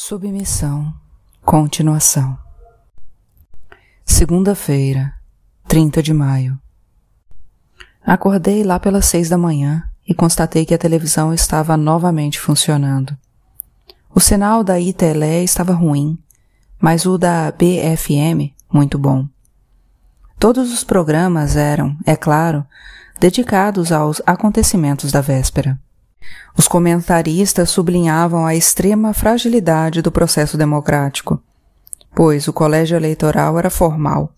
Submissão. Continuação. Segunda-feira, 30 de maio. Acordei lá pelas seis da manhã e constatei que a televisão estava novamente funcionando. O sinal da ITLE estava ruim, mas o da BFM muito bom. Todos os programas eram, é claro, dedicados aos acontecimentos da véspera. Os comentaristas sublinhavam a extrema fragilidade do processo democrático, pois o colégio eleitoral era formal.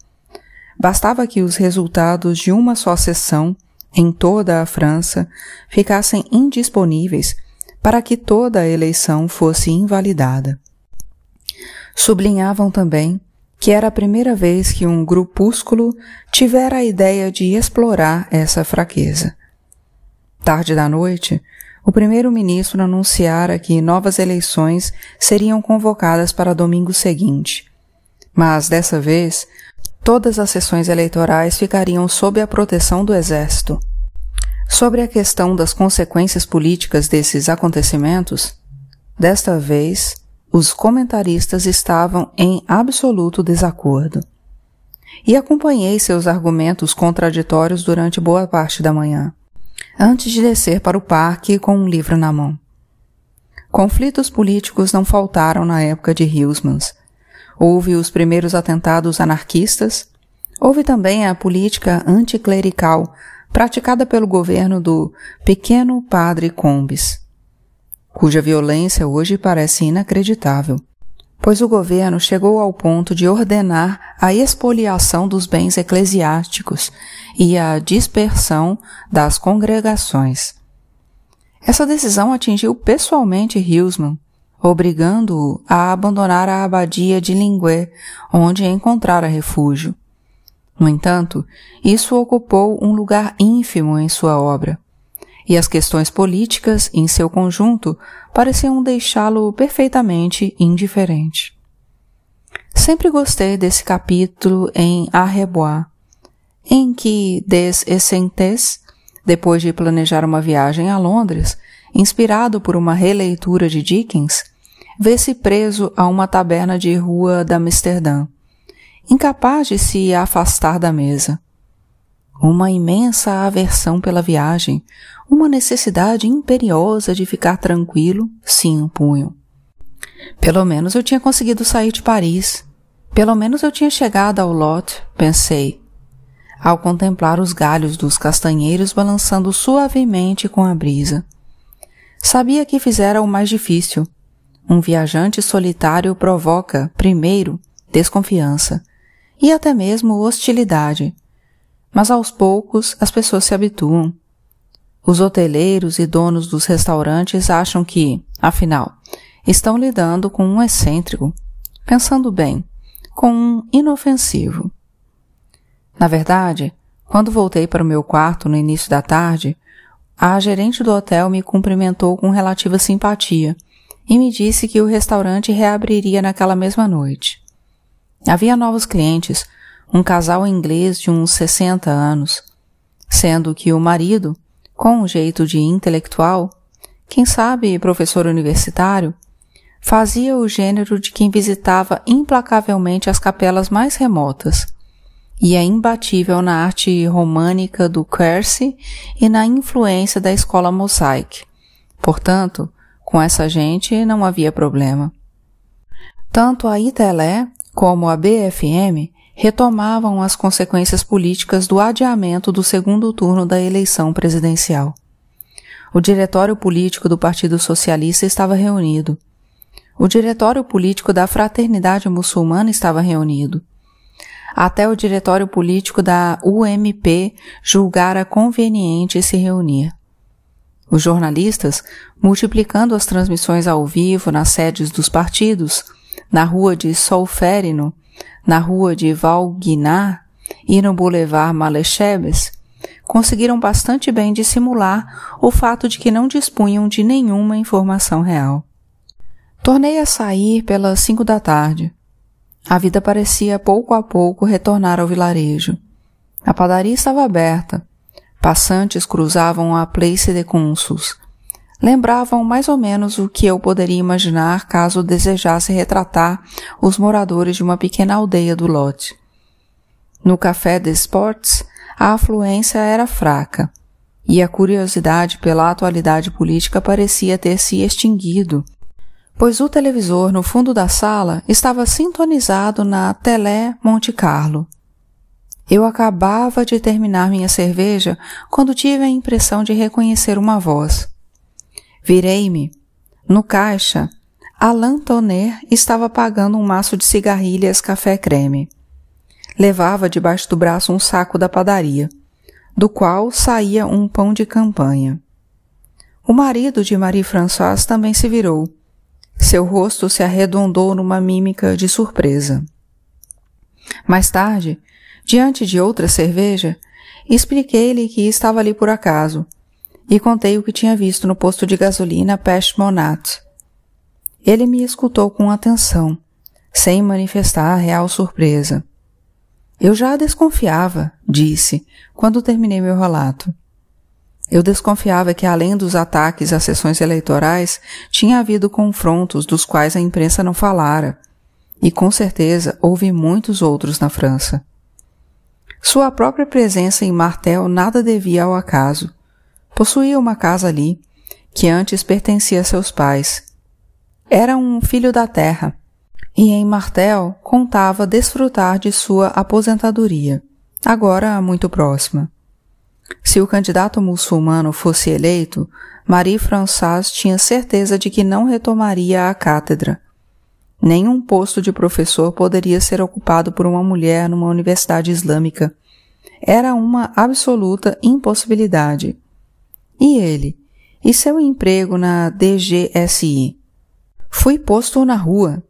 Bastava que os resultados de uma só sessão em toda a França ficassem indisponíveis para que toda a eleição fosse invalidada. Sublinhavam também que era a primeira vez que um grupúsculo tivera a ideia de explorar essa fraqueza. Tarde da noite, o primeiro-ministro anunciara que novas eleições seriam convocadas para domingo seguinte. Mas, dessa vez, todas as sessões eleitorais ficariam sob a proteção do Exército. Sobre a questão das consequências políticas desses acontecimentos, desta vez, os comentaristas estavam em absoluto desacordo. E acompanhei seus argumentos contraditórios durante boa parte da manhã antes de descer para o parque com um livro na mão. Conflitos políticos não faltaram na época de Hillsmans. Houve os primeiros atentados anarquistas, houve também a política anticlerical praticada pelo governo do pequeno padre Combes, cuja violência hoje parece inacreditável pois o governo chegou ao ponto de ordenar a expoliação dos bens eclesiásticos e a dispersão das congregações. Essa decisão atingiu pessoalmente Hilsman, obrigando-o a abandonar a abadia de Lingué, onde encontrara refúgio. No entanto, isso ocupou um lugar ínfimo em sua obra e as questões políticas, em seu conjunto, pareciam deixá-lo perfeitamente indiferente. Sempre gostei desse capítulo em Arrebois, em que Des Essentes, depois de planejar uma viagem a Londres, inspirado por uma releitura de Dickens, vê-se preso a uma taberna de rua da Amsterdã, incapaz de se afastar da mesa. Uma imensa aversão pela viagem, uma necessidade imperiosa de ficar tranquilo se impunham. Pelo menos eu tinha conseguido sair de Paris. Pelo menos eu tinha chegado ao Lot, pensei, ao contemplar os galhos dos castanheiros balançando suavemente com a brisa. Sabia que fizera o mais difícil. Um viajante solitário provoca, primeiro, desconfiança e até mesmo hostilidade. Mas aos poucos as pessoas se habituam. Os hoteleiros e donos dos restaurantes acham que, afinal, estão lidando com um excêntrico, pensando bem, com um inofensivo. Na verdade, quando voltei para o meu quarto no início da tarde, a gerente do hotel me cumprimentou com relativa simpatia e me disse que o restaurante reabriria naquela mesma noite. Havia novos clientes, um casal inglês de uns 60 anos, sendo que o marido, com um jeito de intelectual, quem sabe professor universitário, fazia o gênero de quem visitava implacavelmente as capelas mais remotas e é imbatível na arte românica do Quercy e na influência da escola mosaic. Portanto, com essa gente não havia problema. Tanto a ITLE como a BFM retomavam as consequências políticas do adiamento do segundo turno da eleição presidencial. O diretório político do Partido Socialista estava reunido. O diretório político da Fraternidade Muçulmana estava reunido. Até o diretório político da UMP julgara conveniente se reunir. Os jornalistas, multiplicando as transmissões ao vivo nas sedes dos partidos, na rua de Solferino, na rua de Valguinar e no Boulevard Malechebes, conseguiram bastante bem dissimular o fato de que não dispunham de nenhuma informação real. Tornei a sair pelas cinco da tarde. A vida parecia pouco a pouco retornar ao vilarejo. A padaria estava aberta. Passantes cruzavam a Place de Consuls. Lembravam mais ou menos o que eu poderia imaginar caso desejasse retratar os moradores de uma pequena aldeia do lote. No Café de Sports, a afluência era fraca, e a curiosidade pela atualidade política parecia ter se extinguido, pois o televisor no fundo da sala estava sintonizado na Télé Monte Carlo. Eu acabava de terminar minha cerveja quando tive a impressão de reconhecer uma voz. Virei-me. No caixa, Alain Tonner estava pagando um maço de cigarrilhas café creme. Levava debaixo do braço um saco da padaria, do qual saía um pão de campanha. O marido de Marie-Françoise também se virou. Seu rosto se arredondou numa mímica de surpresa. Mais tarde, diante de outra cerveja, expliquei-lhe que estava ali por acaso e contei o que tinha visto no posto de gasolina Peste Monat. Ele me escutou com atenção, sem manifestar real surpresa. Eu já desconfiava, disse, quando terminei meu relato. Eu desconfiava que, além dos ataques às sessões eleitorais, tinha havido confrontos dos quais a imprensa não falara, e com certeza houve muitos outros na França. Sua própria presença em Martel nada devia ao acaso. Possuía uma casa ali, que antes pertencia a seus pais. Era um filho da terra, e em Martel contava desfrutar de sua aposentadoria, agora muito próxima. Se o candidato muçulmano fosse eleito, Marie Françoise tinha certeza de que não retomaria a cátedra. Nenhum posto de professor poderia ser ocupado por uma mulher numa universidade islâmica. Era uma absoluta impossibilidade. E ele? E seu emprego na DGSI? Fui posto na rua,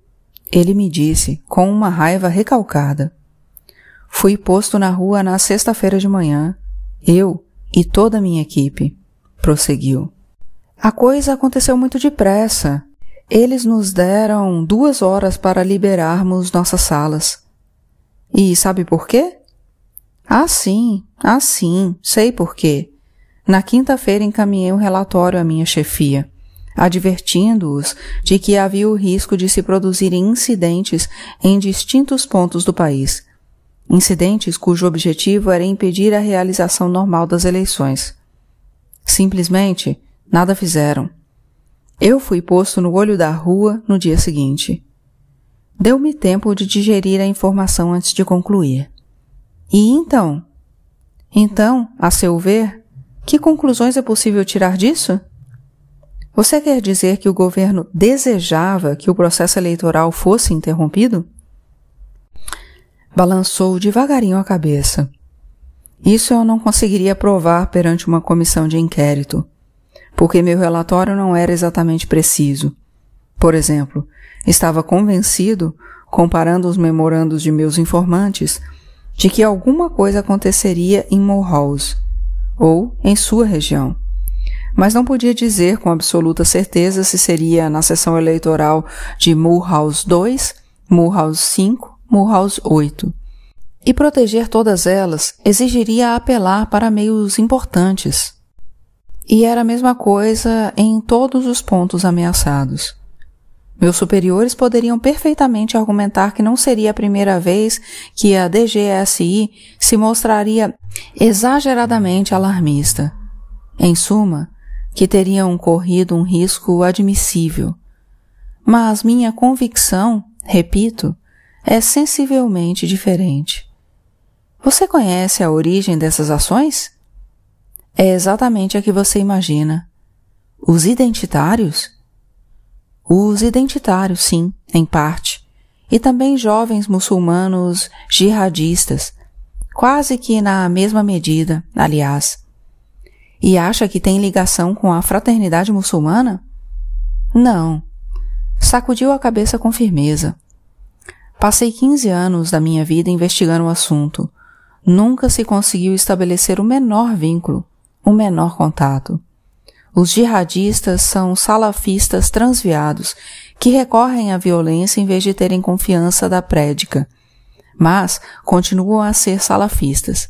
ele me disse, com uma raiva recalcada. Fui posto na rua na sexta-feira de manhã, eu e toda a minha equipe, prosseguiu. A coisa aconteceu muito depressa. Eles nos deram duas horas para liberarmos nossas salas. E sabe por quê? Ah, sim, ah, sim, sei por quê. Na quinta-feira encaminhei um relatório à minha chefia, advertindo-os de que havia o risco de se produzirem incidentes em distintos pontos do país. Incidentes cujo objetivo era impedir a realização normal das eleições. Simplesmente nada fizeram. Eu fui posto no olho da rua no dia seguinte. Deu-me tempo de digerir a informação antes de concluir. E então? Então, a seu ver, que conclusões é possível tirar disso? Você quer dizer que o governo desejava que o processo eleitoral fosse interrompido? Balançou devagarinho a cabeça. Isso eu não conseguiria provar perante uma comissão de inquérito, porque meu relatório não era exatamente preciso. Por exemplo, estava convencido, comparando os memorandos de meus informantes, de que alguma coisa aconteceria em Mulhouse ou em sua região. Mas não podia dizer com absoluta certeza se seria na sessão eleitoral de Mulhouse 2, Mulhouse 5, Mulhouse 8. E proteger todas elas exigiria apelar para meios importantes. E era a mesma coisa em todos os pontos ameaçados. Meus superiores poderiam perfeitamente argumentar que não seria a primeira vez que a DGSI se mostraria exageradamente alarmista. Em suma, que teriam corrido um risco admissível. Mas minha convicção, repito, é sensivelmente diferente. Você conhece a origem dessas ações? É exatamente a que você imagina. Os identitários? Os identitários, sim, em parte, e também jovens muçulmanos jihadistas, quase que na mesma medida, aliás. E acha que tem ligação com a fraternidade muçulmana? Não. Sacudiu a cabeça com firmeza. Passei 15 anos da minha vida investigando o assunto. Nunca se conseguiu estabelecer o menor vínculo, o menor contato. Os jihadistas são salafistas transviados que recorrem à violência em vez de terem confiança da prédica, mas continuam a ser salafistas.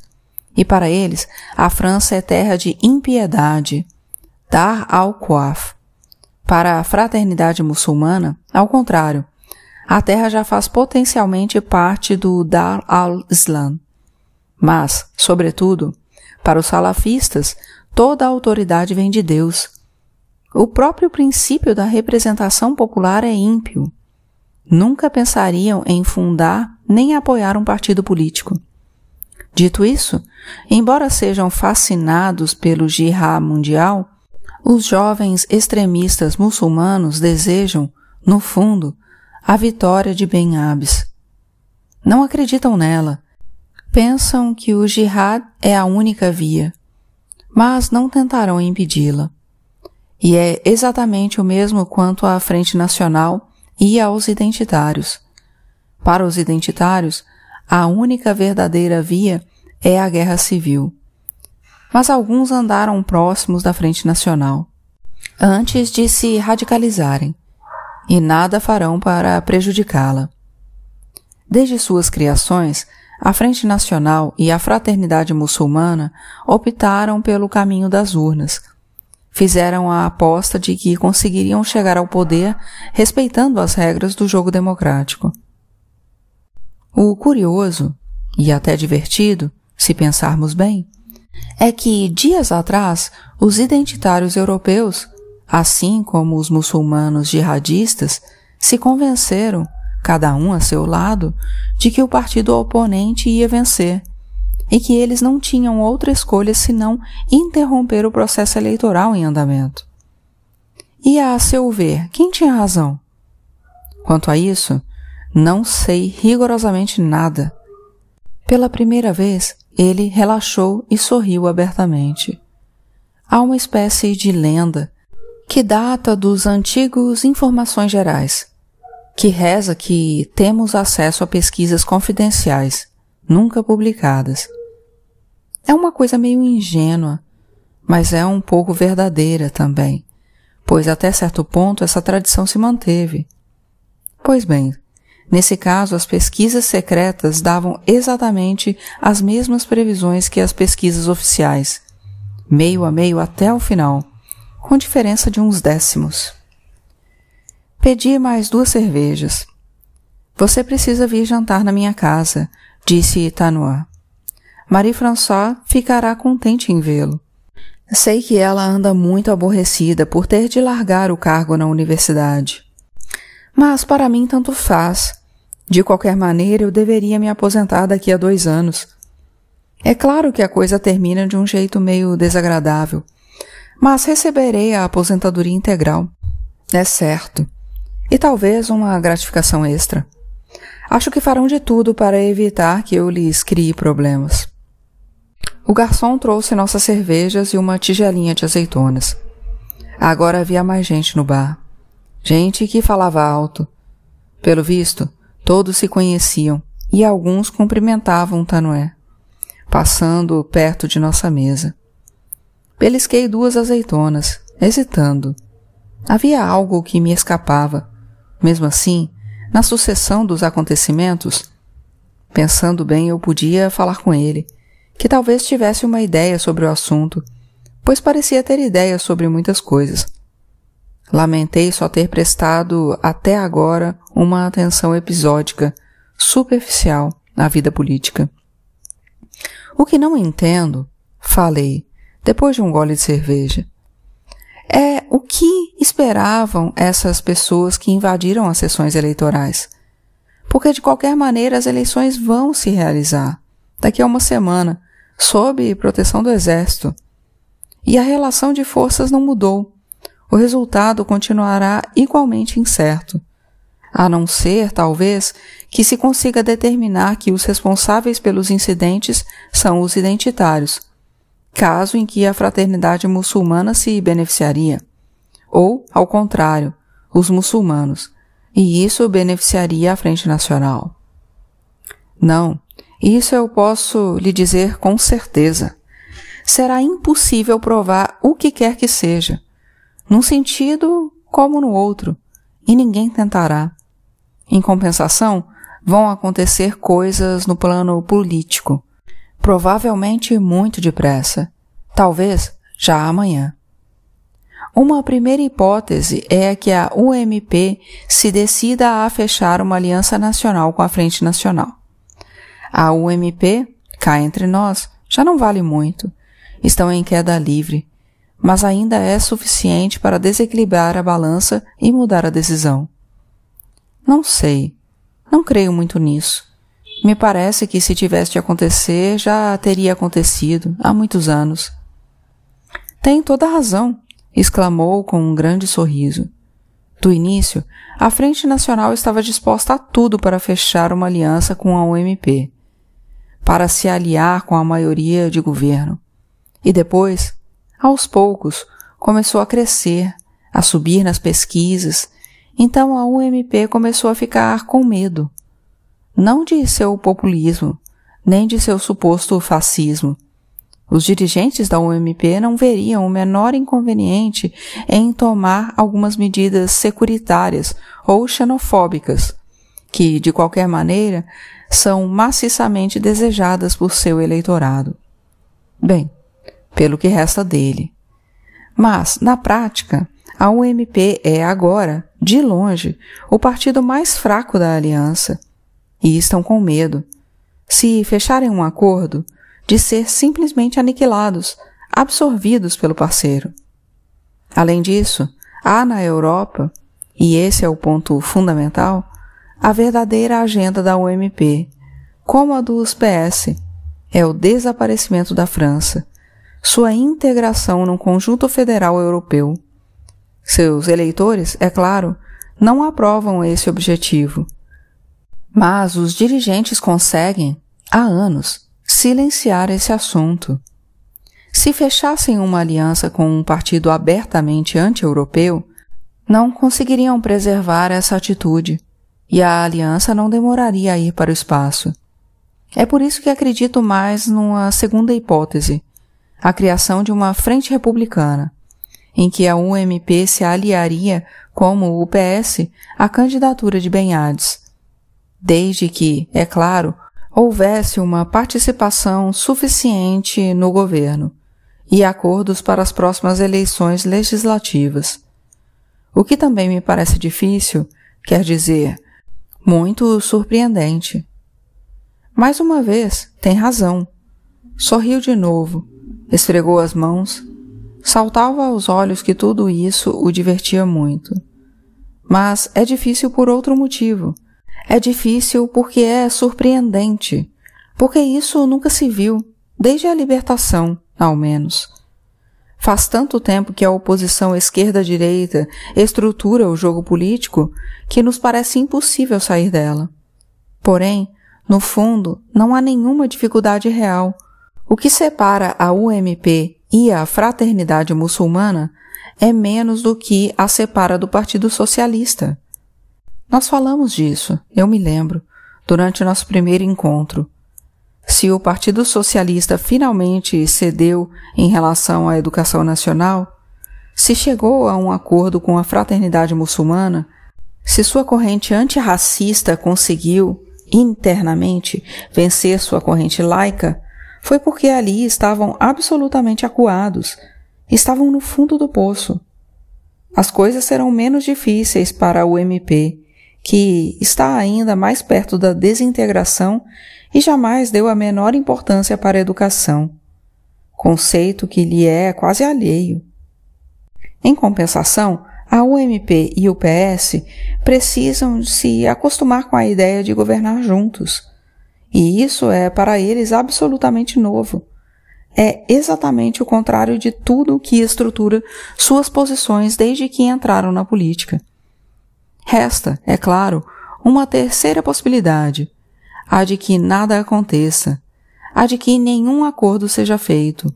E para eles, a França é terra de impiedade, dar al-Qaf. Para a fraternidade muçulmana, ao contrário, a terra já faz potencialmente parte do Dar al-Islam. Mas, sobretudo, para os salafistas, toda a autoridade vem de Deus. O próprio princípio da representação popular é ímpio. Nunca pensariam em fundar nem apoiar um partido político. Dito isso, embora sejam fascinados pelo jihad mundial, os jovens extremistas muçulmanos desejam, no fundo, a vitória de Ben Abis. Não acreditam nela. Pensam que o jihad é a única via, mas não tentarão impedi-la. E é exatamente o mesmo quanto à Frente Nacional e aos identitários. Para os identitários, a única verdadeira via é a guerra civil mas alguns andaram próximos da Frente Nacional, antes de se radicalizarem, e nada farão para prejudicá-la. Desde suas criações, a Frente Nacional e a Fraternidade Muçulmana optaram pelo caminho das urnas. Fizeram a aposta de que conseguiriam chegar ao poder respeitando as regras do jogo democrático. O curioso, e até divertido, se pensarmos bem, é que, dias atrás, os identitários europeus, assim como os muçulmanos jihadistas, se convenceram, cada um a seu lado, de que o partido oponente ia vencer e que eles não tinham outra escolha senão interromper o processo eleitoral em andamento. E a seu ver, quem tinha razão? Quanto a isso, não sei rigorosamente nada. Pela primeira vez, ele relaxou e sorriu abertamente. Há uma espécie de lenda que data dos antigos Informações Gerais, que reza que temos acesso a pesquisas confidenciais, nunca publicadas. É uma coisa meio ingênua, mas é um pouco verdadeira também, pois até certo ponto essa tradição se manteve. Pois bem, Nesse caso, as pesquisas secretas davam exatamente as mesmas previsões que as pesquisas oficiais, meio a meio até o final, com diferença de uns décimos. Pedi mais duas cervejas. Você precisa vir jantar na minha casa, disse Tanoa. Marie-François ficará contente em vê-lo. Sei que ela anda muito aborrecida por ter de largar o cargo na universidade. Mas para mim tanto faz. De qualquer maneira, eu deveria me aposentar daqui a dois anos. É claro que a coisa termina de um jeito meio desagradável, mas receberei a aposentadoria integral. É certo. E talvez uma gratificação extra. Acho que farão de tudo para evitar que eu lhes crie problemas. O garçom trouxe nossas cervejas e uma tigelinha de azeitonas. Agora havia mais gente no bar. Gente que falava alto. Pelo visto, Todos se conheciam e alguns cumprimentavam Tanoé, passando perto de nossa mesa. Belisquei duas azeitonas, hesitando. Havia algo que me escapava. Mesmo assim, na sucessão dos acontecimentos, pensando bem, eu podia falar com ele, que talvez tivesse uma ideia sobre o assunto, pois parecia ter ideias sobre muitas coisas. Lamentei só ter prestado até agora uma atenção episódica, superficial à vida política. O que não entendo, falei, depois de um gole de cerveja, é o que esperavam essas pessoas que invadiram as sessões eleitorais. Porque de qualquer maneira as eleições vão se realizar daqui a uma semana, sob proteção do exército. E a relação de forças não mudou o resultado continuará igualmente incerto, a não ser, talvez, que se consiga determinar que os responsáveis pelos incidentes são os identitários, caso em que a fraternidade muçulmana se beneficiaria, ou, ao contrário, os muçulmanos, e isso beneficiaria a Frente Nacional. Não, isso eu posso lhe dizer com certeza. Será impossível provar o que quer que seja num sentido como no outro, e ninguém tentará. Em compensação, vão acontecer coisas no plano político, provavelmente muito depressa, talvez já amanhã. Uma primeira hipótese é que a UMP se decida a fechar uma aliança nacional com a Frente Nacional. A UMP, cá entre nós, já não vale muito. Estão em queda livre, mas ainda é suficiente para desequilibrar a balança e mudar a decisão. Não sei. Não creio muito nisso. Me parece que se tivesse de acontecer, já teria acontecido há muitos anos. Tem toda a razão, exclamou com um grande sorriso. Do início, a Frente Nacional estava disposta a tudo para fechar uma aliança com a UMP, para se aliar com a maioria de governo. E depois, aos poucos, começou a crescer, a subir nas pesquisas, então a UMP começou a ficar com medo. Não de seu populismo, nem de seu suposto fascismo. Os dirigentes da UMP não veriam o menor inconveniente em tomar algumas medidas securitárias ou xenofóbicas, que, de qualquer maneira, são maciçamente desejadas por seu eleitorado. Bem, pelo que resta dele. Mas, na prática, a UMP é agora, de longe, o partido mais fraco da aliança. E estão com medo, se fecharem um acordo, de ser simplesmente aniquilados, absorvidos pelo parceiro. Além disso, há na Europa, e esse é o ponto fundamental, a verdadeira agenda da UMP, como a dos PS, é o desaparecimento da França, sua integração no conjunto federal europeu. Seus eleitores, é claro, não aprovam esse objetivo. Mas os dirigentes conseguem, há anos, silenciar esse assunto. Se fechassem uma aliança com um partido abertamente anti-europeu, não conseguiriam preservar essa atitude e a aliança não demoraria a ir para o espaço. É por isso que acredito mais numa segunda hipótese, a criação de uma frente republicana, em que a UMP se aliaria, como o PS, à candidatura de Benhades, desde que, é claro, houvesse uma participação suficiente no governo e acordos para as próximas eleições legislativas. O que também me parece difícil, quer dizer, muito surpreendente. Mais uma vez, tem razão. Sorriu de novo esfregou as mãos. Saltava aos olhos que tudo isso o divertia muito. Mas é difícil por outro motivo. É difícil porque é surpreendente, porque isso nunca se viu, desde a libertação, ao menos. Faz tanto tempo que a oposição esquerda-direita estrutura o jogo político que nos parece impossível sair dela. Porém, no fundo, não há nenhuma dificuldade real o que separa a UMP e a Fraternidade Muçulmana é menos do que a separa do Partido Socialista. Nós falamos disso, eu me lembro, durante nosso primeiro encontro. Se o Partido Socialista finalmente cedeu em relação à educação nacional, se chegou a um acordo com a Fraternidade Muçulmana, se sua corrente antirracista conseguiu, internamente, vencer sua corrente laica, foi porque ali estavam absolutamente acuados, estavam no fundo do poço. As coisas serão menos difíceis para o MP, que está ainda mais perto da desintegração e jamais deu a menor importância para a educação, conceito que lhe é quase alheio. Em compensação, a UMP e o PS precisam se acostumar com a ideia de governar juntos e isso é para eles absolutamente novo. É exatamente o contrário de tudo que estrutura suas posições desde que entraram na política. Resta, é claro, uma terceira possibilidade, a de que nada aconteça, a de que nenhum acordo seja feito,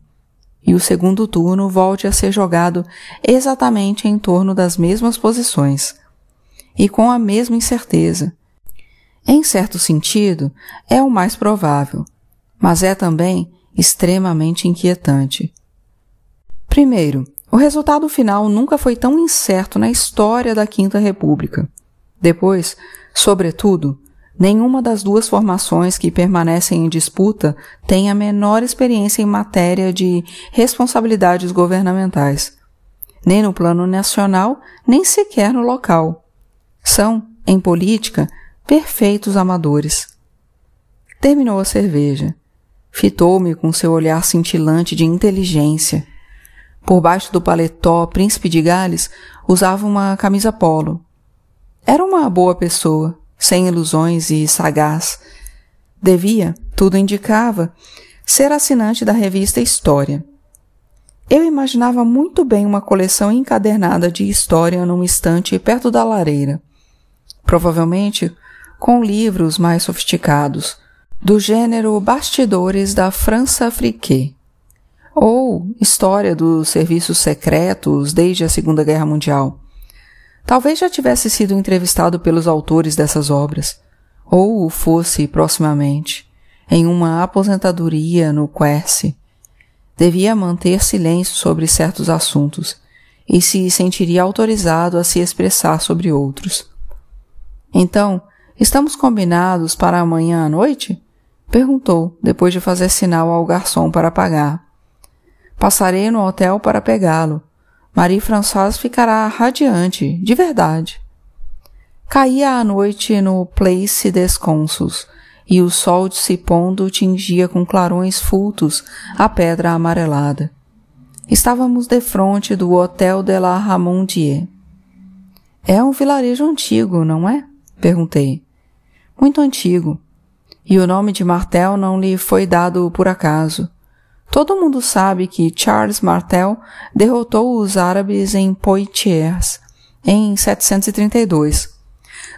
e o segundo turno volte a ser jogado exatamente em torno das mesmas posições, e com a mesma incerteza, em certo sentido, é o mais provável, mas é também extremamente inquietante. Primeiro, o resultado final nunca foi tão incerto na história da Quinta República. Depois, sobretudo, nenhuma das duas formações que permanecem em disputa tem a menor experiência em matéria de responsabilidades governamentais. nem no plano nacional, nem sequer no local. São, em política, perfeitos amadores. Terminou a cerveja. Fitou-me com seu olhar cintilante de inteligência. Por baixo do paletó Príncipe de Gales usava uma camisa polo. Era uma boa pessoa, sem ilusões e sagaz. Devia, tudo indicava, ser assinante da revista História. Eu imaginava muito bem uma coleção encadernada de história num estante perto da lareira. Provavelmente com livros mais sofisticados, do gênero Bastidores da França Afrique, ou História dos Serviços Secretos desde a Segunda Guerra Mundial. Talvez já tivesse sido entrevistado pelos autores dessas obras, ou o fosse proximamente, em uma aposentadoria no Quercy. Devia manter silêncio sobre certos assuntos e se sentiria autorizado a se expressar sobre outros. Então, estamos combinados para amanhã à noite? Perguntou, depois de fazer sinal ao garçom para pagar. Passarei no hotel para pegá-lo. Marie-Françoise ficará radiante, de verdade. Caía a noite no Place des Consuls, e o sol se pondo tingia com clarões fultos a pedra amarelada. Estávamos defronte do Hotel de la Ramondier. É um vilarejo antigo, não é? Perguntei. Muito antigo. E o nome de Martel não lhe foi dado por acaso. Todo mundo sabe que Charles Martel derrotou os árabes em Poitiers em 732,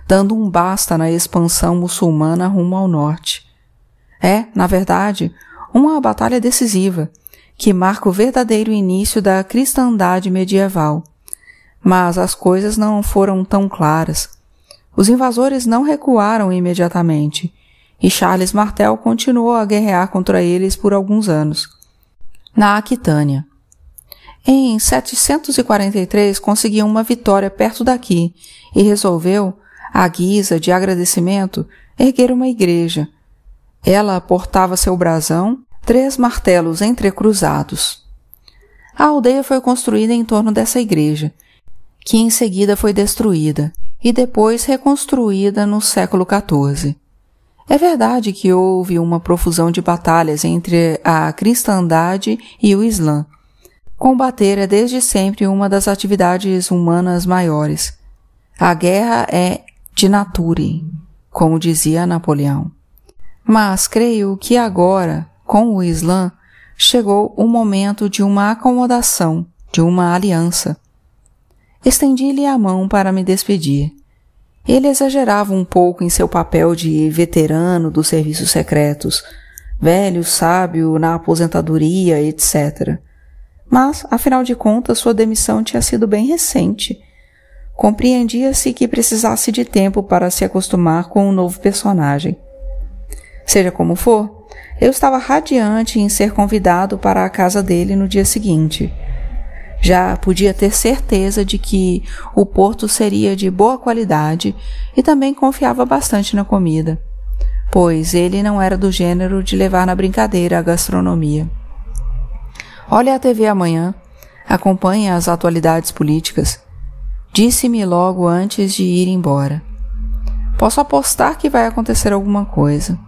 dando um basta na expansão muçulmana rumo ao norte. É, na verdade, uma batalha decisiva, que marca o verdadeiro início da cristandade medieval. Mas as coisas não foram tão claras. Os invasores não recuaram imediatamente, e Charles Martel continuou a guerrear contra eles por alguns anos. Na Aquitânia. Em 743 conseguiu uma vitória perto daqui e resolveu, à guisa de agradecimento, erguer uma igreja. Ela portava seu brasão, três martelos entrecruzados. A aldeia foi construída em torno dessa igreja, que em seguida foi destruída, e depois reconstruída no século XIV. É verdade que houve uma profusão de batalhas entre a cristandade e o Islã. Combater é desde sempre uma das atividades humanas maiores. A guerra é de nature, como dizia Napoleão. Mas creio que agora, com o Islã, chegou o momento de uma acomodação, de uma aliança. Estendi-lhe a mão para me despedir. Ele exagerava um pouco em seu papel de veterano dos serviços secretos, velho, sábio na aposentadoria, etc. Mas, afinal de contas, sua demissão tinha sido bem recente. Compreendia-se que precisasse de tempo para se acostumar com o um novo personagem. Seja como for, eu estava radiante em ser convidado para a casa dele no dia seguinte já podia ter certeza de que o porto seria de boa qualidade e também confiava bastante na comida, pois ele não era do gênero de levar na brincadeira a gastronomia. Olhe a TV amanhã, acompanhe as atualidades políticas. Disse-me logo antes de ir embora. Posso apostar que vai acontecer alguma coisa.